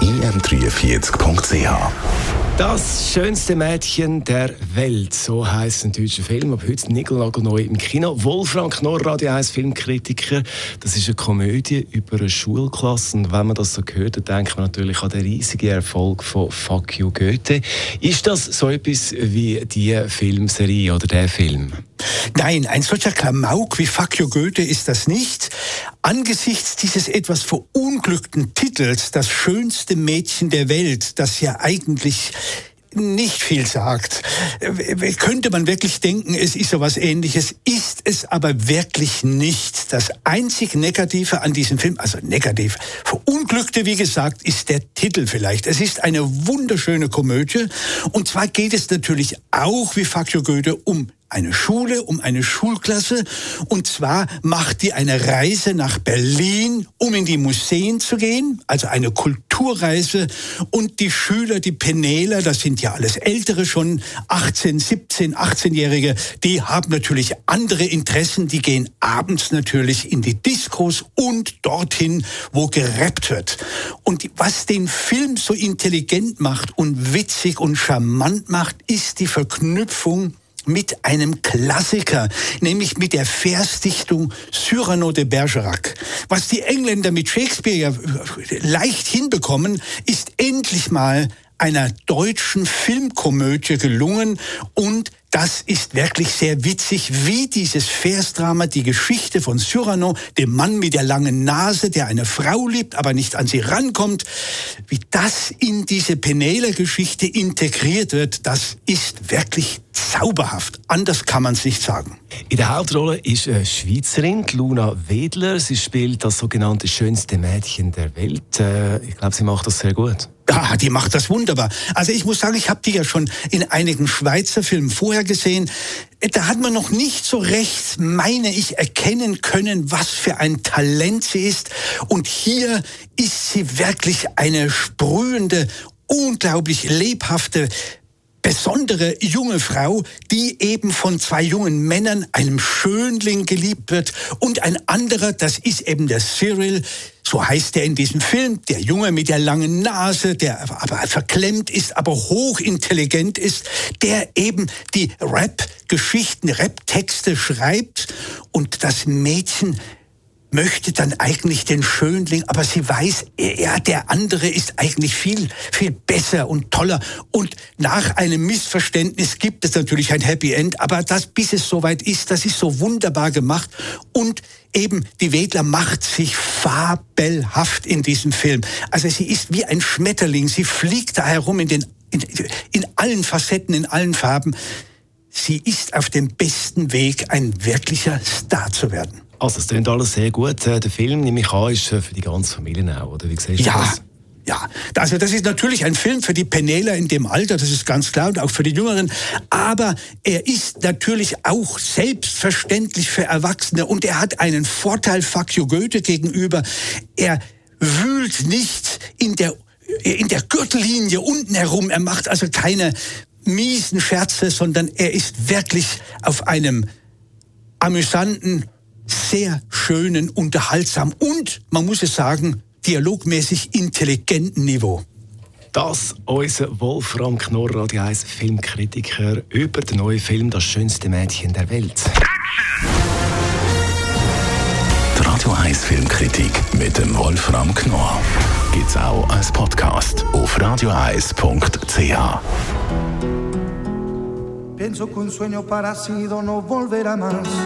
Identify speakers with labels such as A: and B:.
A: im43.ch
B: Das schönste Mädchen der Welt, so heißt ein deutscher Film, ab heute neu im Kino. Wolfram Knorr, Radio 1 Filmkritiker. Das ist eine Komödie über eine Schulklasse. Und wenn man das so hört, dann denkt man natürlich an den riesigen Erfolg von Fuck You Goethe. Ist das so etwas wie die Filmserie oder der Film?
C: Nein, ein solcher Klamauk wie Fuck Goethe ist das nicht. Angesichts dieses etwas verunglückten Titels, das schönste Mädchen der Welt, das ja eigentlich nicht viel sagt. Könnte man wirklich denken, es ist so was ähnliches, ist es aber wirklich nicht. Das einzig Negative an diesem Film, also negativ, verunglückte, wie gesagt, ist der Titel vielleicht. Es ist eine wunderschöne Komödie und zwar geht es natürlich auch, wie Fakio Goethe, um eine Schule, um eine Schulklasse. Und zwar macht die eine Reise nach Berlin, um in die Museen zu gehen, also eine Kulturreise. Und die Schüler, die Penäler, das sind ja alles Ältere schon, 18, 17, 18-Jährige, die haben natürlich andere Interessen. Die gehen abends natürlich in die Diskos und dorthin, wo gerappt wird. Und was den Film so intelligent macht und witzig und charmant macht, ist die Verknüpfung mit einem Klassiker, nämlich mit der Versdichtung Cyrano de Bergerac. Was die Engländer mit Shakespeare ja leicht hinbekommen, ist endlich mal einer deutschen Filmkomödie gelungen und das ist wirklich sehr witzig, wie dieses Versdrama die Geschichte von Cyrano, dem Mann mit der langen Nase, der eine Frau liebt, aber nicht an sie rankommt, wie das in diese Penela-Geschichte integriert wird, das ist wirklich zauberhaft. Anders kann man es nicht sagen.
B: In der Hauptrolle ist eine Schweizerin, Luna Wedler. Sie spielt das sogenannte schönste Mädchen der Welt. Äh, ich glaube, sie macht das sehr gut.
C: Ja, die macht das wunderbar. Also ich muss sagen, ich habe die ja schon in einigen Schweizer Filmen vorher gesehen. Da hat man noch nicht so recht, meine ich, erkennen können, was für ein Talent sie ist. Und hier ist sie wirklich eine sprühende, unglaublich lebhafte, besondere junge Frau, die eben von zwei jungen Männern, einem Schönling geliebt wird und ein anderer, das ist eben der Cyril, so heißt er in diesem Film, der Junge mit der langen Nase, der aber verklemmt ist, aber hochintelligent ist, der eben die Rap-Geschichten, Rap-Texte schreibt. Und das Mädchen möchte dann eigentlich den Schönling, aber sie weiß, ja, der andere ist eigentlich viel, viel besser und toller. Und nach einem Missverständnis gibt es natürlich ein Happy End, aber das, bis es soweit ist, das ist so wunderbar gemacht. Und eben, die Wedler macht sich fabelhaft in diesem Film. Also sie ist wie ein Schmetterling, sie fliegt da herum in den, in, in allen Facetten, in allen Farben. Sie ist auf dem besten Weg, ein wirklicher Star zu werden.
B: Also, es klingt alles sehr gut. Äh, der Film, nehme ich an, ist äh, für die ganze Familie auch, oder wie siehst du
C: ja.
B: das?
C: Ja, also das ist natürlich ein Film für die Penela in dem Alter, das ist ganz klar, und auch für die Jüngeren. Aber er ist natürlich auch selbstverständlich für Erwachsene und er hat einen Vorteil Fakio Goethe gegenüber. Er wühlt nicht in der, in der Gürtellinie unten herum. Er macht also keine miesen Scherze, sondern er ist wirklich auf einem amüsanten, sehr schönen, unterhaltsam und, man muss es sagen, dialogmäßig intelligenten Niveau.
B: Das unser Wolfram Knorr, Radio 1 Filmkritiker, über den neuen Film Das schönste Mädchen der Welt.
A: Die Radio 1 Filmkritik mit dem Wolfram Knorr gibt es auch als Podcast auf radioeis.ch. Pienso que un sueño parecido no volverá más.